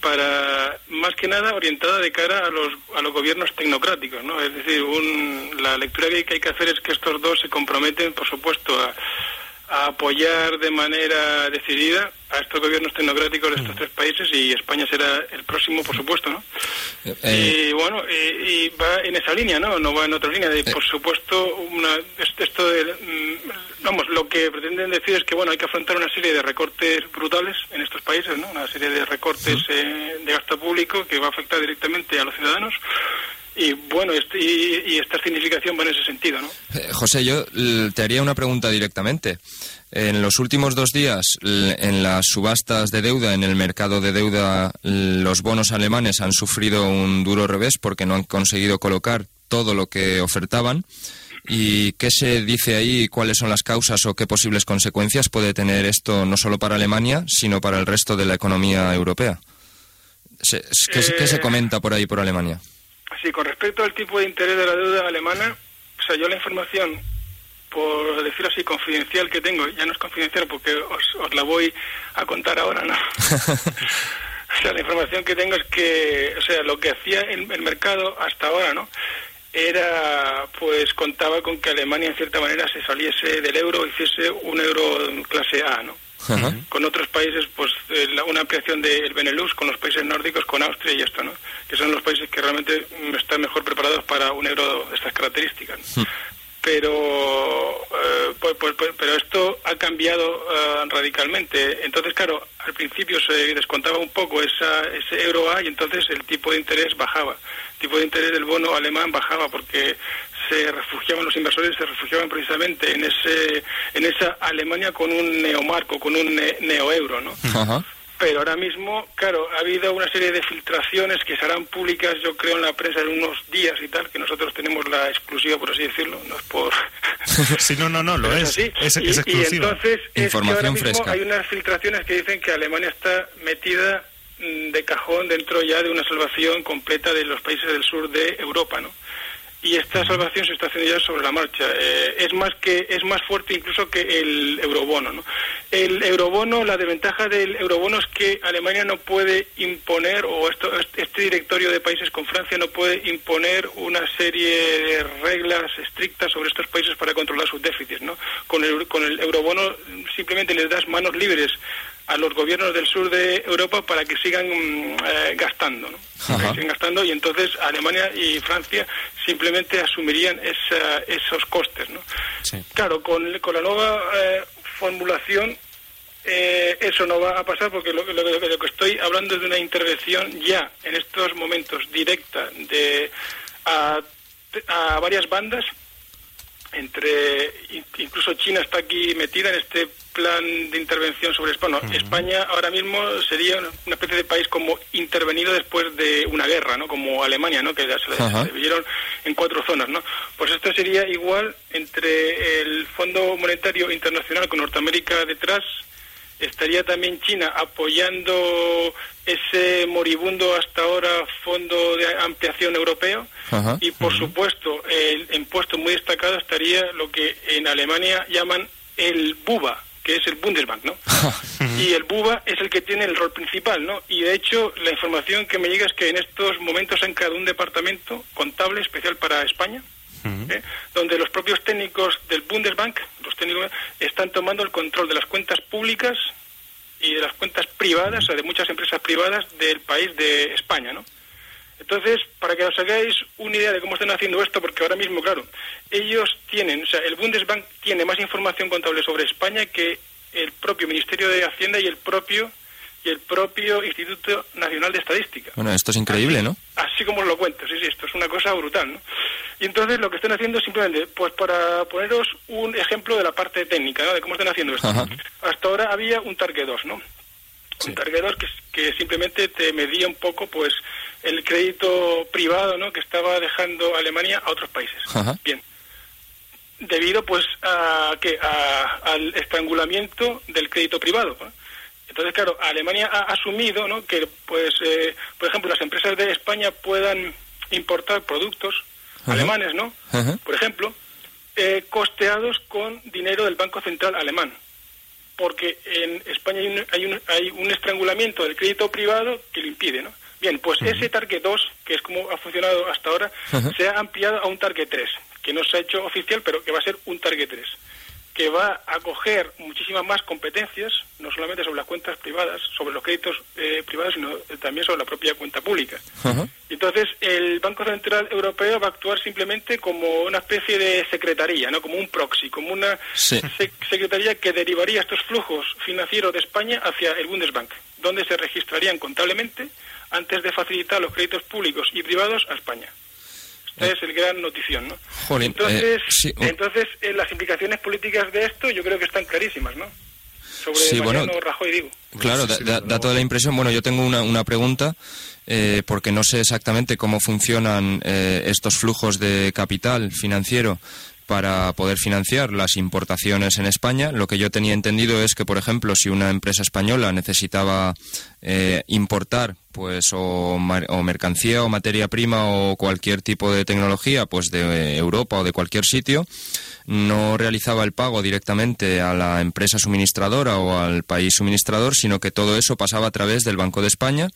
Para más que nada orientada de cara a los, a los gobiernos tecnocráticos, ¿no? Es decir, un, la lectura que hay que hacer es que estos dos se comprometen, por supuesto, a, a apoyar de manera decidida a estos gobiernos tecnocráticos de estos tres países y España será el próximo, por supuesto, ¿no? Eh, y bueno, y, y va en esa línea, ¿no? No va en otra línea. De, por supuesto, una, es- esto de, mm, vamos, lo que pretenden decir es que, bueno, hay que afrontar una serie de recortes brutales en estos países, ¿no? Una serie de recortes eh, de gasto público que va a afectar directamente a los ciudadanos. Y bueno, este, y, y esta significación va en ese sentido, ¿no? Eh, José, yo l- te haría una pregunta directamente. En los últimos dos días, en las subastas de deuda, en el mercado de deuda, los bonos alemanes han sufrido un duro revés porque no han conseguido colocar todo lo que ofertaban. ¿Y qué se dice ahí? ¿Cuáles son las causas o qué posibles consecuencias puede tener esto no solo para Alemania, sino para el resto de la economía europea? ¿Qué, se- qué se Eh, comenta por ahí por Alemania? Sí, con respecto al tipo de interés de la deuda alemana, o sea, yo la información, por decirlo así, confidencial que tengo, ya no es confidencial porque os, os la voy a contar ahora, ¿no? o sea, la información que tengo es que, o sea, lo que hacía el, el mercado hasta ahora, ¿no? Era, pues contaba con que Alemania en cierta manera se saliese del euro, hiciese un euro clase A, ¿no? Ajá. con otros países, pues eh, la- una ampliación del Benelux, con los países nórdicos, con Austria y esto, ¿no? Que son los países que realmente están mejor preparados para un euro de estas características. ¿no? Pero, eh, pues, pues- pues- pero esto ha cambiado eh, radicalmente. Entonces, claro, al principio se descontaba un poco esa, ese euro A y entonces el tipo de interés bajaba. Tipo de interés del bono alemán bajaba porque se refugiaban los inversores, se refugiaban precisamente en ese en esa Alemania con un neomarco, con un ne- neoeuro, ¿no? Ajá. Pero ahora mismo, claro, ha habido una serie de filtraciones que serán públicas, yo creo, en la prensa en unos días y tal, que nosotros tenemos la exclusiva, por así decirlo, no es por... Sí, no, no, no, lo es. así. Es, y, es y exclusiva. entonces es que Información ahora mismo fresca. hay unas filtraciones que dicen que Alemania está metida de cajón dentro ya de una salvación completa de los países del sur de Europa, ¿no? Y esta salvación se está haciendo ya sobre la marcha. Eh, es más que es más fuerte incluso que el eurobono, ¿no? El eurobono, la desventaja del eurobono es que Alemania no puede imponer o esto, este directorio de países con Francia no puede imponer una serie de reglas estrictas sobre estos países para controlar sus déficits, ¿no? Con el con el eurobono simplemente les das manos libres a los gobiernos del sur de Europa para que sigan mm, eh, gastando, ¿no? Que sigan gastando y entonces Alemania y Francia simplemente asumirían esa- esos costes, ¿no? Sí. Claro, con, con la nueva eh, formulación eh, eso no va a pasar porque lo, que- lo, que- lo que estoy hablando es de una intervención ya en estos momentos directa de a, a varias bandas entre in- incluso China está aquí metida en este plan de intervención sobre España. España ahora mismo sería una especie de país como intervenido después de una guerra, ¿no? Como Alemania, ¿no? Que ya se, se dividieron en cuatro zonas, ¿no? Pues esto sería igual entre el Fondo Monetario Internacional con Norteamérica detrás estaría también China apoyando ese moribundo hasta ahora fondo de ampliación europeo Ajá. y por supuesto el en puesto muy destacado estaría lo que en Alemania llaman el BUBA que es el Bundesbank, ¿no? y el BUBA es el que tiene el rol principal, ¿no? Y de hecho la información que me llega es que en estos momentos han creado un departamento contable especial para España, ¿eh? donde los propios técnicos del Bundesbank, los técnicos, están tomando el control de las cuentas públicas y de las cuentas privadas, o sea, de muchas empresas privadas del país de España, ¿no? Entonces, para que os hagáis una idea de cómo están haciendo esto, porque ahora mismo, claro, ellos tienen, o sea, el Bundesbank tiene más información contable sobre España que el propio Ministerio de Hacienda y el propio y el propio Instituto Nacional de Estadística. Bueno, esto es increíble, ¿no? Así como os lo cuento, sí, sí, esto es una cosa brutal, ¿no? Y entonces lo que están haciendo simplemente, pues para poneros un ejemplo de la parte técnica, ¿no? De cómo están haciendo esto. Ajá. Hasta ahora había un Target 2, ¿no? Un Target 2 que, que simplemente te medía un poco, pues, el crédito privado, ¿no? Que estaba dejando Alemania a otros países. Ajá. Bien. Debido, pues, a, ¿qué? A- al estrangulamiento del crédito privado, ¿no? Entonces, claro, Alemania ha asumido ¿no? que, pues, eh, por ejemplo, las empresas de España puedan importar productos Ajá. alemanes, ¿no? Ajá. Por ejemplo, eh, costeados con dinero del Banco Central alemán. Porque en España hay un, hay un, hay un estrangulamiento del crédito privado que lo impide, ¿no? Bien, pues ese Target 2, que es como ha funcionado hasta ahora, se ha ampliado a un Target 3, que no se ha hecho oficial, pero que va a ser un Target 3. que va a coger muchísimas más competencias, no solamente sobre las cuentas privadas, sobre los créditos eh, privados, sino también sobre la propia cuenta pública. Entonces, el Banco Central Europeo va a actuar simplemente como una especie de secretaría, ¿no? como un proxy, como una secretaría que derivaría estos flujos financieros de España hacia el Bundesbank, donde se registrarían contablemente antes de facilitar los créditos públicos y privados a España. Esta es el gran notición, ¿no? entonces, eh, entonces eh, las implicaciones políticas de esto yo creo que están clarísimas, ¿no? Sobre Mariano Rajoy, digo. Claro, da, toda la impresión. Bueno, yo tengo una, una pregunta, eh, porque no sé exactamente cómo funcionan estos flujos de capital financiero para poder financiar las importaciones en España. Lo que yo tenía entendido es que, por ejemplo, si una empresa española necesitaba eh, importar pues o, mercancía o materia prima o cualquier tipo de tecnología pues de Europa o de cualquier sitio no realizaba el pago directamente a la empresa suministradora o al país suministrador sino que todo eso pasaba a través del Banco de España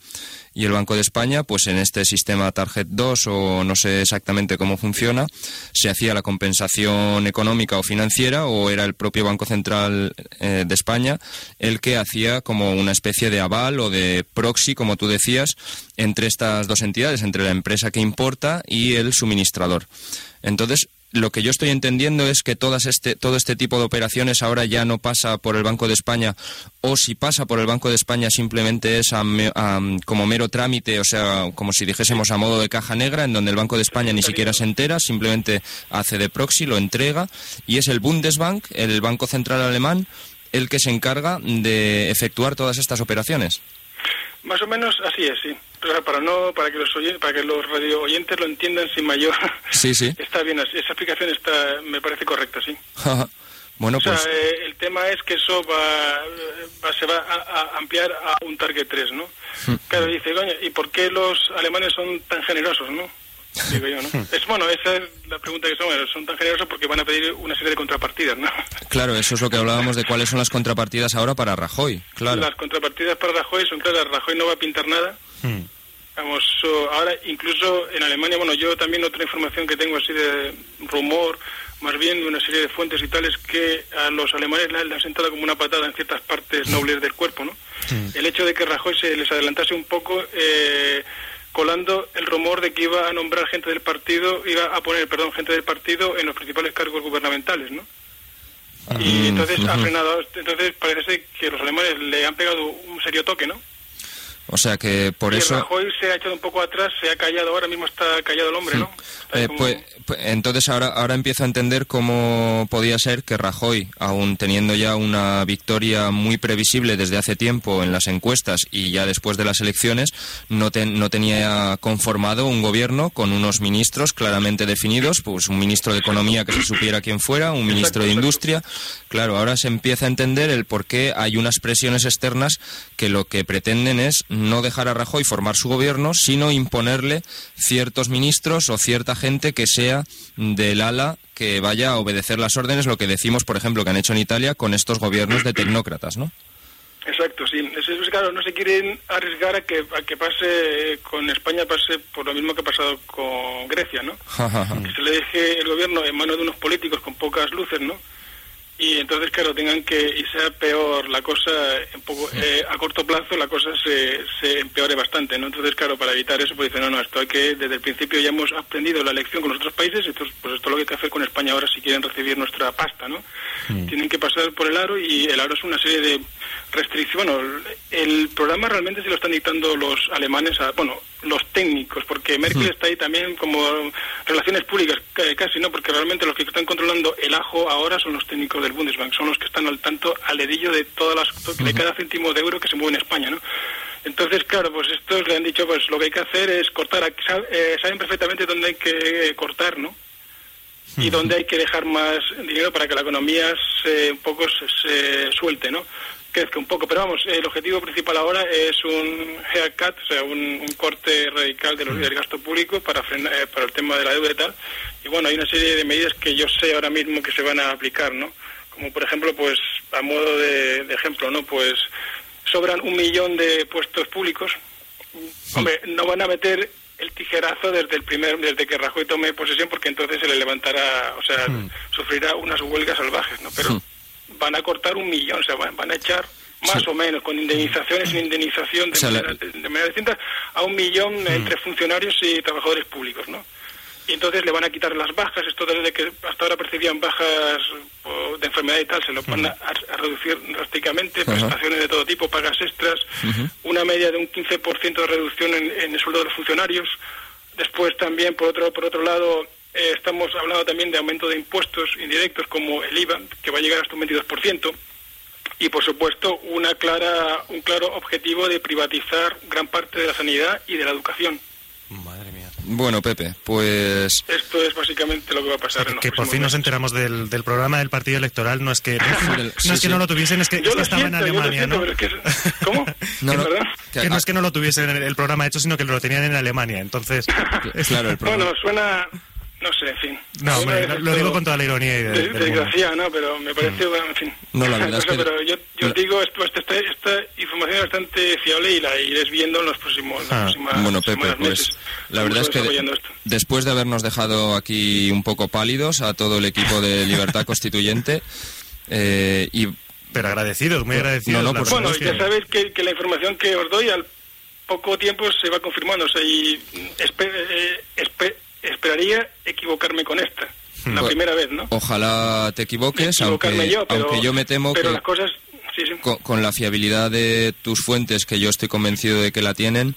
y el Banco de España, pues en este sistema Target 2 o no sé exactamente cómo funciona, se hacía la compensación económica o financiera o era el propio Banco Central eh, de España el que hacía como una especie de aval o de proxy, como tú decías, entre estas dos entidades, entre la empresa que importa y el suministrador. Entonces, lo que yo estoy entendiendo es que todas este, todo este tipo de operaciones ahora ya no pasa por el Banco de España o si pasa por el Banco de España simplemente es como mero trámite, o sea, como si dijésemos a modo de caja negra, en donde el Banco de España ni siquiera se entera, simplemente hace de proxy, lo entrega y es el Bundesbank, el Banco Central Alemán, el que se encarga de efectuar todas estas operaciones. Más o menos así es, sí. Para no, para que los para que los radio oyentes lo entiendan sin mayor. Sí, sí. está bien, esa explicación está, me parece correcta, sí. bueno, pues. Eh, el tema es que eso va, se va a, ampliar a un target 3, ¿no? Hmm. claro, dice, coño, ¿y por qué los alemanes son tan generosos, no? Digo yo, ¿no? Hmm. Es bueno, esa es la pregunta que son, son tan generosos porque van a pedir una serie de contrapartidas, ¿no? Claro, eso es lo que hablábamos de cuáles son las contrapartidas ahora para Rajoy, claro. Las contrapartidas para Rajoy son claras, Rajoy no va a pintar nada. Hmm. Vamos, ahora incluso en Alemania, bueno, yo también otra información que tengo así de rumor, más bien de una serie de fuentes y tales que a los alemanes le han sentado como una patada en ciertas partes nobles del cuerpo, ¿no? El hecho de que Rajoy se les adelantase un poco... Eh, colando el rumor de que iba a nombrar gente del partido, iba a poner, perdón, gente del partido en los principales cargos gubernamentales, ¿no? y entonces ha frenado, entonces parece que los alemanes le han pegado un serio toque, ¿no? O sea que por y eso... Rajoy se ha echado un poco atrás, se ha callado, ahora mismo está callado el hombre, ¿no? Eh, pues, pues, entonces ahora, ahora empiezo a entender cómo podía ser que Rajoy, aún teniendo ya una victoria muy previsible desde hace tiempo en las encuestas y ya después de las elecciones, no, no tenía conformado un gobierno con unos ministros claramente definidos, pues un ministro de Economía que se supiera quién fuera, un ministro de Industria. Claro, ahora se empieza a entender el por qué hay unas presiones externas que lo que pretenden es no dejar a Rajoy formar su gobierno, sino imponerle ciertos ministros o cierta gente que sea del ala que vaya a obedecer las órdenes, lo que decimos, por ejemplo, que han hecho en Italia con estos gobiernos de tecnócratas, ¿no? Exacto, sí. Es, claro, no se quieren arriesgar a que, a que pase con España, pase por lo mismo que ha pasado con Grecia, ¿no? que se le deje el gobierno en manos de unos políticos con pocas luces, ¿no? Y entonces claro tengan que y sea peor la cosa un poco eh, a corto plazo la cosa se, se empeore bastante no entonces claro para evitar eso pues dicen no no esto hay que desde el principio ya hemos aprendido la lección con los otros países entonces pues esto es lo que hay que hacer con España ahora si quieren recibir nuestra pasta no tienen que pasar por el aro y el aro es una serie de restricciones bueno el programa realmente se lo están dictando los alemanes a, bueno los técnicos, porque Merkel está ahí también como relaciones públicas casi, ¿no? Porque realmente los que están controlando el ajo ahora son los técnicos del Bundesbank, son los que están al tanto al dedillo de todas las de cada céntimo de euro que se mueve en España, ¿no? Entonces, claro, pues estos le han dicho, pues lo que hay que hacer es cortar, eh, saben perfectamente dónde hay que cortar, ¿no? Y dónde hay que dejar más dinero para que la economía se, un poco se suelte, ¿no? Crezca un poco. Pero vamos, el objetivo principal ahora es un haircut, o sea, un, corte radical de los, del gasto público para frenar, eh, para el tema de la deuda y tal. Y bueno, hay una serie de medidas que yo sé ahora mismo que se van a aplicar, ¿no? Como por ejemplo, pues a modo de, ejemplo, ¿no? Pues sobran un millón de puestos públicos. Hombre, no van a meter el tijerazo desde el primer desde que Rajoy tome posesión porque entonces se le levantará o sea Hmm. sufrirá unas huelgas salvajes no pero van a cortar un millón o sea van, van a echar más Sí. o menos con indemnizaciones sin indemnización de, O sea, la- manera, de manera distinta a un millón entre funcionarios y trabajadores públicos no y entonces le van a quitar las bajas, esto desde que hasta ahora percibían bajas de enfermedad y tal, se lo van a, a reducir drásticamente, prestaciones de todo tipo, pagas extras, una media de un 15% de reducción en, en el sueldo de los funcionarios. Después también, por otro, por otro lado, eh, estamos hablando también de aumento de impuestos indirectos como el IVA, que va a llegar hasta un 22%. Y por supuesto, una clara, un claro objetivo de privatizar gran parte de la sanidad y de la educación. Madre mía. Bueno, Pepe, pues Esto es básicamente lo que va a pasar. en los Que por fin nos enteramos del, del programa del partido electoral. No es que, no, es sí, que sí. no lo tuviesen, es que, Yo es que lo estaba siento, en Alemania, siento, ¿no? es que ¿Cómo? No, ¿Es no. verdad? que- Que no es que no lo tuviesen en el programa hecho, sino que lo tenían en Alemania. Entonces, claro, el programa. Bueno, suena... No sé, en fin. no, hombre, lo, digo con toda la ironía y de, desgracia, ¿no? Pero me pareció, bueno, en fin. Mm. No, la verdad es que- Pero yo, yo os digo, esto, esta, esta, esta información es bastante fiable y la iréis viendo en los próximos, Ah, próximas Bueno, Pepe, semanas, pues meses. la verdad es que después de habernos dejado aquí un poco pálidos a todo el equipo de Libertad Constituyente eh, y Pero agradecidos, muy agradecidos. no, por Bueno, ya sabéis que, que la información que os doy al poco tiempo se va confirmando. O sea, y espe- eh, espe- esperaría equivocarme con esta. La Pues, primera vez, ¿no? ojalá te equivoques, aunque, yo, pero, aunque yo me temo pero que las cosas... Sí, sí. con, con la fiabilidad de tus fuentes, que yo estoy convencido de que la tienen,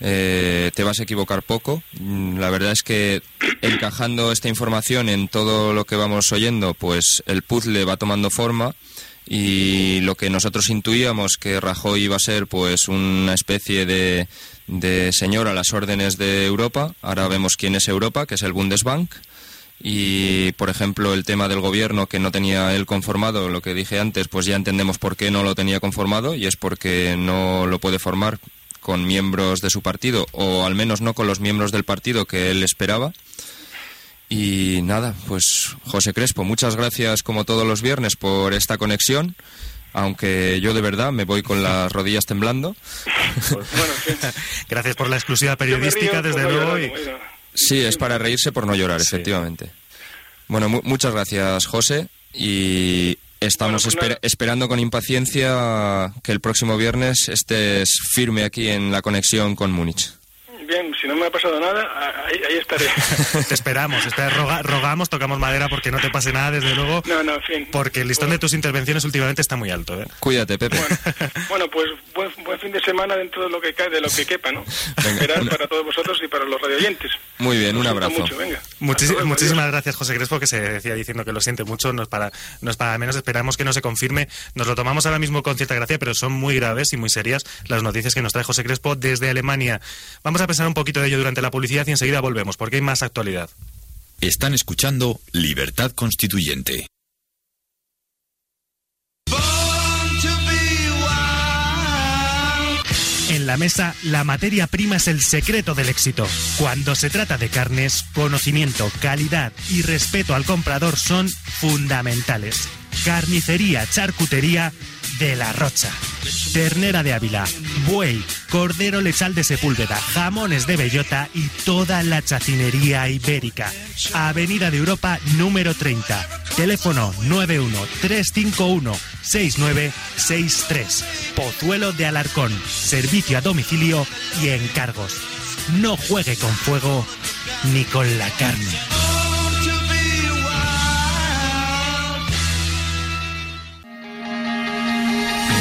eh, te vas a equivocar poco. Mm, La verdad es que encajando esta información en todo lo que vamos oyendo, pues el puzzle va tomando forma y lo que nosotros intuíamos que Rajoy iba a ser pues una especie de, de señor a las órdenes de Europa, ahora vemos quién es Europa, que es el Bundesbank. Y, por ejemplo, el tema del gobierno que no tenía él conformado, lo que dije antes, pues ya entendemos por qué no lo tenía conformado y es porque no lo puede formar con miembros de su partido o al menos no con los miembros del partido que él esperaba. Y nada, pues José Crespo, muchas gracias como todos los viernes por esta conexión, aunque yo de verdad me voy con las rodillas temblando. Bueno, sí. Gracias por la exclusiva periodística, desde no luego. Sí, es para reírse por no llorar, Sí. efectivamente. Bueno, mu- muchas gracias, José, y estamos Bueno, pues esper- nada. esperando con impaciencia que el próximo viernes estés firme aquí en la conexión con Múnich. Bien, si no me ha pasado nada, ahí, ahí estaré. Te esperamos, espera, roga- rogamos, tocamos madera porque no te pase nada, desde luego, No, no, en fin. porque el listón de tus intervenciones últimamente está muy alto. ¿eh? Cuídate, Pepe. Bueno, bueno, pues buen, buen fin de semana dentro de lo que cae, de lo que quepa, ¿no? Venga, Esperar una- para todos vosotros y para los radioyentes. Muy bien, un abrazo. mucho, venga. Muchis- muchísimas adiós. gracias, José Crespo, que se decía diciendo que lo siente mucho. No es, para, no es para menos, esperamos que no se confirme. Nos lo tomamos ahora mismo con cierta gracia, pero son muy graves y muy serias las noticias que nos trae José Crespo desde Alemania. Vamos a pensar un poquito de ello durante la publicidad y enseguida volvemos, porque hay más actualidad. Están escuchando Libertad Constituyente. En la mesa, la materia prima es el secreto del éxito. Cuando se trata de carnes, conocimiento, calidad y respeto al comprador son fundamentales. Carnicería, charcutería de la Rocha. Ternera de Ávila, buey, cordero lechal de Sepúlveda, jamones de bellota y toda la chacinería ibérica. Avenida de Europa número 30. Teléfono 913516963. Pozuelo de Alarcón. Servicio a domicilio y encargos. No juegue con fuego ni con la carne.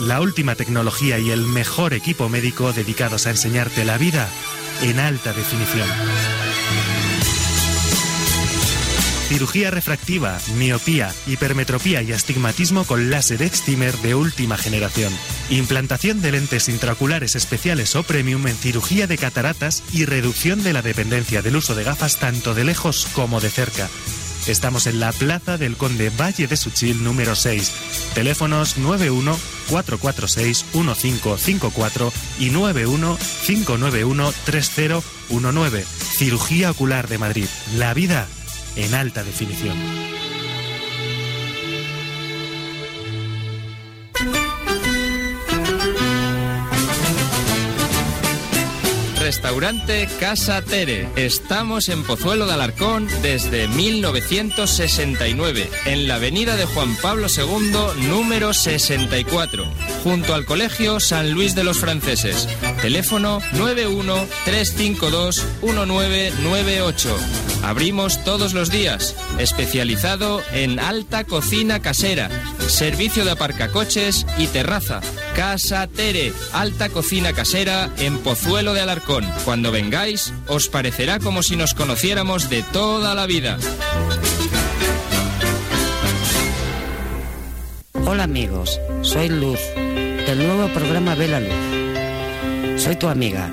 La última tecnología y el mejor equipo médico dedicados a enseñarte la vida en alta definición. Cirugía refractiva, miopía, hipermetropía y astigmatismo con láser excimer de última generación. Implantación de lentes intraoculares especiales o premium en cirugía de cataratas y reducción de la dependencia del uso de gafas tanto de lejos como de cerca. Estamos en la Plaza del Conde Valle de Suchil número 6. Teléfonos 91 446 1554 y 91 591 3019. Cirugía Ocular de Madrid. La vida en alta definición. Restaurante Casa Tere. Estamos en Pozuelo de Alarcón desde 1969, en la avenida de Juan Pablo II, número 64, junto al Colegio San Luis de los Franceses. Teléfono 91-352-1998. Abrimos todos los días, especializado en alta cocina casera, servicio de aparcacoches y terraza. Casa Tere, alta cocina casera en Pozuelo de Alarcón. Cuando vengáis, os parecerá como si nos conociéramos de toda la vida. Hola amigos, soy Luz, del nuevo programa Ve la Luz. Soy tu amiga,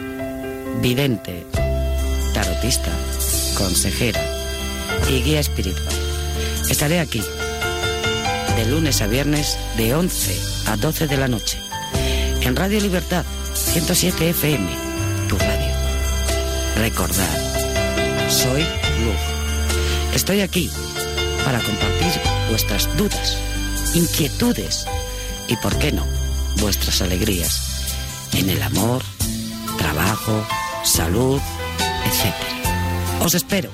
vidente, tarotista, consejera y guía espiritual. Estaré aquí, de lunes a viernes, de 11 a 12 de la noche, en Radio Libertad 107 FM tu radio. Recordad, soy Luz. Estoy aquí para compartir vuestras dudas, inquietudes y, por qué no, vuestras alegrías en el amor, trabajo, salud, etc. Os espero,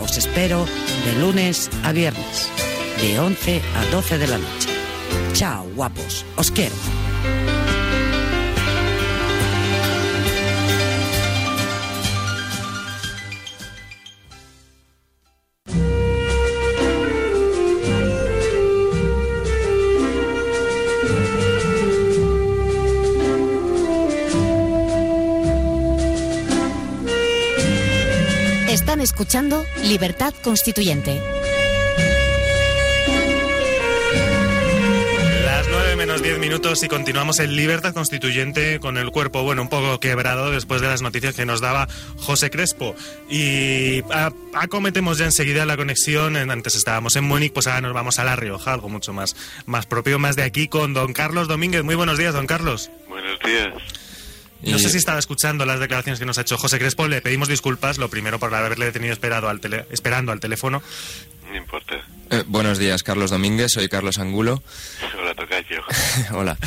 os espero de lunes a viernes, de 11 a 12 de la noche. Chao, guapos, os quiero. Escuchando Libertad Constituyente. Las 9 menos 10 minutos y continuamos en Libertad Constituyente con el cuerpo, bueno, un poco quebrado después de las noticias que nos daba José Crespo. Y acometemos ya enseguida la conexión. Antes estábamos en Múnich, pues ahora nos vamos a La Rioja, algo mucho más, más propio, más de aquí, con don Carlos Domínguez. Muy buenos días, don Carlos. Buenos días. No Y- sé si estaba escuchando las declaraciones que nos ha hecho José Crespo. Le pedimos disculpas, lo primero por haberle tenido esperado al tele- esperando al teléfono. No importa. Eh, buenos días, Carlos Domínguez. Soy Carlos Angulo. Hola, Tocayo. Hola.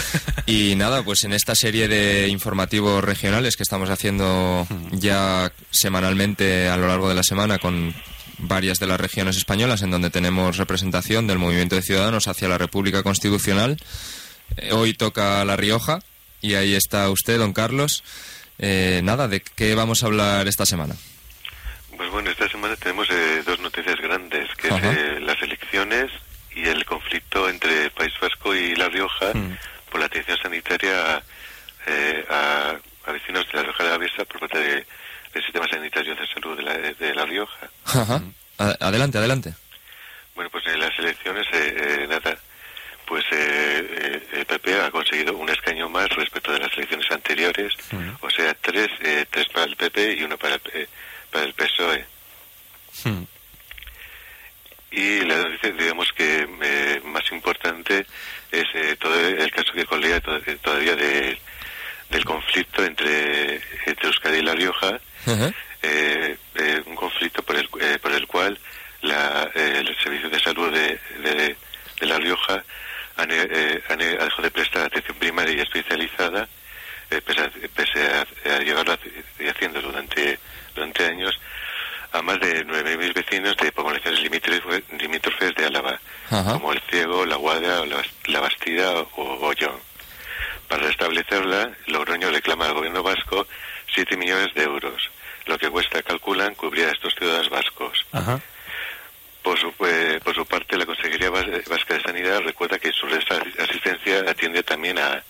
Y nada, pues en esta serie de informativos regionales que estamos haciendo ya semanalmente a lo largo de la semana con varias de las regiones españolas en donde tenemos representación del movimiento de ciudadanos hacia la República Constitucional. Eh, hoy toca La Rioja y ahí está usted, don Carlos. Eh, nada, ¿de qué vamos a hablar esta semana? Pues bueno, esta semana tenemos eh, dos noticias grandes, que es eh, las elecciones y el conflicto entre el País Vasco y La Rioja Mm. por la atención sanitaria eh, a, a vecinos de La Rioja de la Alavesa por parte de- del sistema sanitario de salud de La, de la Rioja. Ajá. Adelante, adelante. Bueno, pues en las elecciones, eh, eh, nada, pues eh, eh, el PP ha conseguido un escaño más respecto de las elecciones anteriores, o sea, tres, eh, tres para el PP y uno para el, eh, para el PSOE. Hmm. Y la noticia, digamos que eh, más importante es eh, todo el caso que colea to- eh, todavía de- del conflicto entre, entre Euskadi y La Rioja, eh, eh, un conflicto por el, eh, por el cual la, eh, el Servicio de Salud de, de, de La Rioja ha, ne- eh, ha ne- ha dejado de prestar atención primaria y especializada, eh, pese, a, pese a, a llevarlo haci- haciendo durante, durante años, a más de 9.000 vecinos de poblaciones limítrofes, de Álava, Ajá. como el Ciego, La Guada, la, Bas- la Bastida o Ollón. Para restablecerla, Logroño reclama al gobierno vasco 7 millones de euros, lo que cuesta, calculan, cubrir a estos ciudadanos vascos. Ajá. Por su, eh, por su parte, la Consejería Vas- Vasca de Sanidad recuerda que su red de asistencia atiende también a, a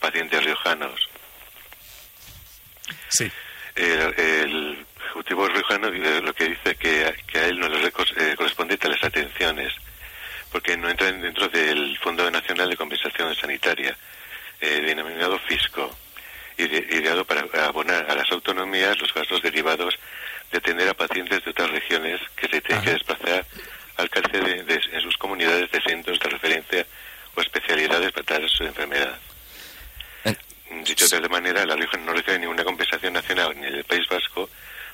pacientes riojanos. Sí. El, el Ejecutivo riojano eh, lo que dice que, a- que a él no le eh, corresponde tal prestaciones, porque no entran dentro del Fondo Nacional de Compensación Sanitaria, eh, denominado Fisco, ideado para abonar a las autonomías los gastos derivados de atender a pacientes de otras regiones que se tienen que desplazar al cárcel de, en sus comunidades de centros de referencia o especialidades para tratar su enfermedad. Eh, Dicho de otra manera, la Rioja no recibe ninguna compensación nacional ni del País Vasco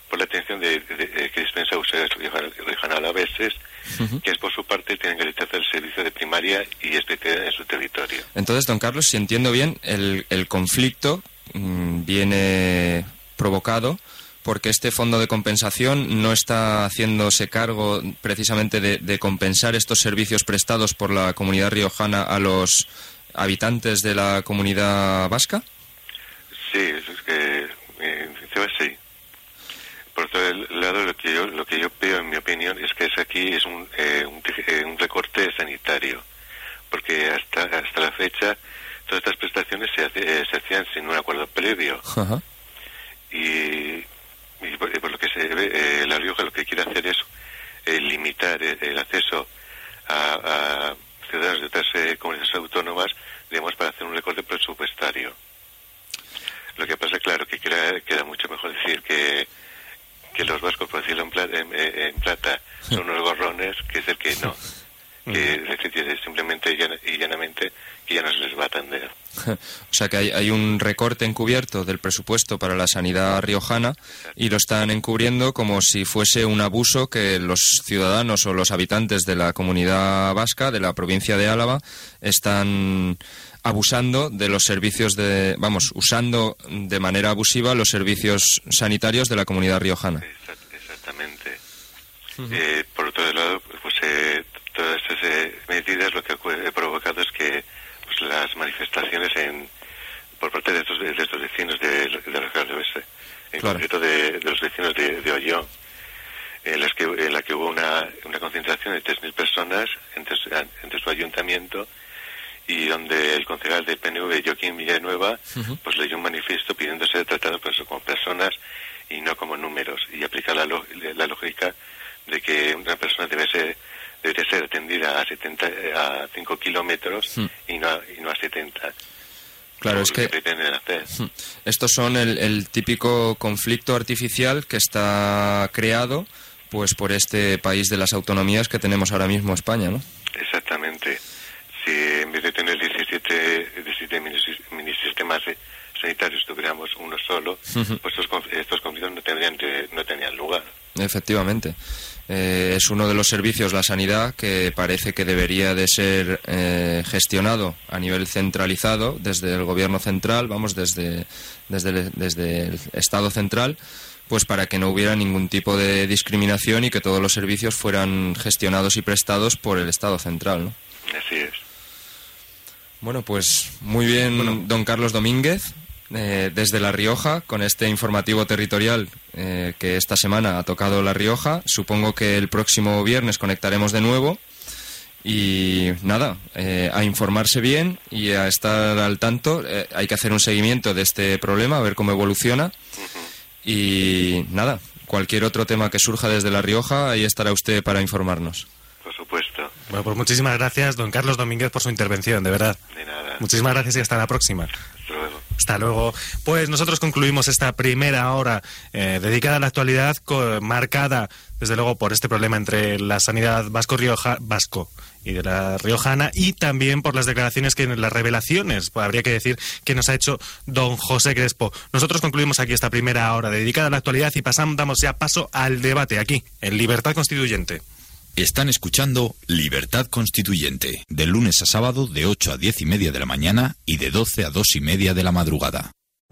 por la atención de, que dispensa usuarios riojana a veces, que es por su parte tienen que rechazar el servicio de primaria y especialidad en su territorio. Entonces, don Carlos, si entiendo bien, el, el conflicto mmm, viene provocado porque este fondo de compensación no está haciéndose cargo precisamente de, de, compensar estos servicios prestados por la comunidad riojana a los habitantes de la comunidad vasca? Sí, es que eh, sí. Por otro lado, lo que yo lo que yo veo, en mi opinión, es que es aquí es un, eh, un, eh, un, recorte sanitario, porque hasta hasta la fecha todas estas prestaciones se, hace, eh, se hacían sin un acuerdo previo. Y y por, por, lo que se ve, eh, La Rioja lo que quiere hacer es eh, limitar el, el acceso a, a, ciudadanos de otras eh, comunidades autónomas, digamos, para hacer un recorte presupuestario. Lo que pasa, claro, que queda, queda mucho mejor decir que, que los vascos, por decirlo en plata, en, en plata, son unos gorrones, que es el que no. Que es simplemente y llanamente que ya no se les va a atender. o sea que hay, hay, un recorte encubierto del presupuesto para la sanidad riojana y lo están encubriendo como si fuese un abuso que los ciudadanos o los habitantes de la comunidad vasca, de la provincia de Álava, están abusando de los servicios de, vamos, usando de manera abusiva los servicios sanitarios de la comunidad riojana. Exactamente. Uh -huh. eh, por otro lado, pues eh, todas estas eh, medidas lo que ha provocado es que pues, las manifestaciones en, por parte de estos, de estos vecinos de, de la de Oeste, en claro. concreto de, de, los vecinos de, de Ollón, en, las que, en la que hubo una, una concentración de 3.000 personas entre, entre su ayuntamiento y donde el concejal del PNV, Joaquín Villanueva, uh -huh. pues leyó un manifiesto pidiendo ser tratados pues, como personas y no como números, y aplicar la, la lógica de que una persona debe ser debe ser atendida a 70 a 5 kilómetros hmm. y, no, y no a 70. Claro, es que. Hmm. estos son el, el, típico conflicto artificial que está creado pues por este país de las autonomías que tenemos ahora mismo España, ¿no? Exactamente. Si en vez de tener 17, 17 mini sistemas sanitarios tuviéramos uno solo, uh -huh. pues estos, estos conflictos no tendrían, no tenían lugar. Efectivamente. Eh, es uno de los servicios, la sanidad, que parece que debería de ser eh, gestionado a nivel centralizado desde el gobierno central, vamos, desde, desde, el, desde el Estado central, pues para que no hubiera ningún tipo de discriminación y que todos los servicios fueran gestionados y prestados por el Estado central, ¿no? Así es. Bueno, pues muy bien, bueno. don Carlos Domínguez eh, desde La Rioja con este informativo territorial eh, que esta semana ha tocado La Rioja. Supongo que el próximo viernes conectaremos de nuevo. Y nada, eh, a informarse bien y a estar al tanto. Eh, hay que hacer un seguimiento de este problema, a ver cómo evoluciona. Y nada, cualquier otro tema que surja desde La Rioja, ahí estará usted para informarnos. Por supuesto. Bueno, pues muchísimas gracias, don Carlos Domínguez, por su intervención, de verdad. De nada. Muchísimas gracias y hasta la próxima. Hasta luego. Pues nosotros concluimos esta primera hora eh, dedicada a la actualidad, marcada desde luego por este problema entre la sanidad vasco-rioja vasco y de la riojana y también por las declaraciones que las revelaciones, pues, habría que decir, que nos ha hecho don José Crespo. Nosotros concluimos aquí esta primera hora dedicada a la actualidad y pasamos damos ya paso al debate aquí en Libertad Constituyente. Están escuchando Libertad Constituyente, de lunes a sábado de 8 a 10 y media de la mañana y de 12 a 2 y media de la madrugada.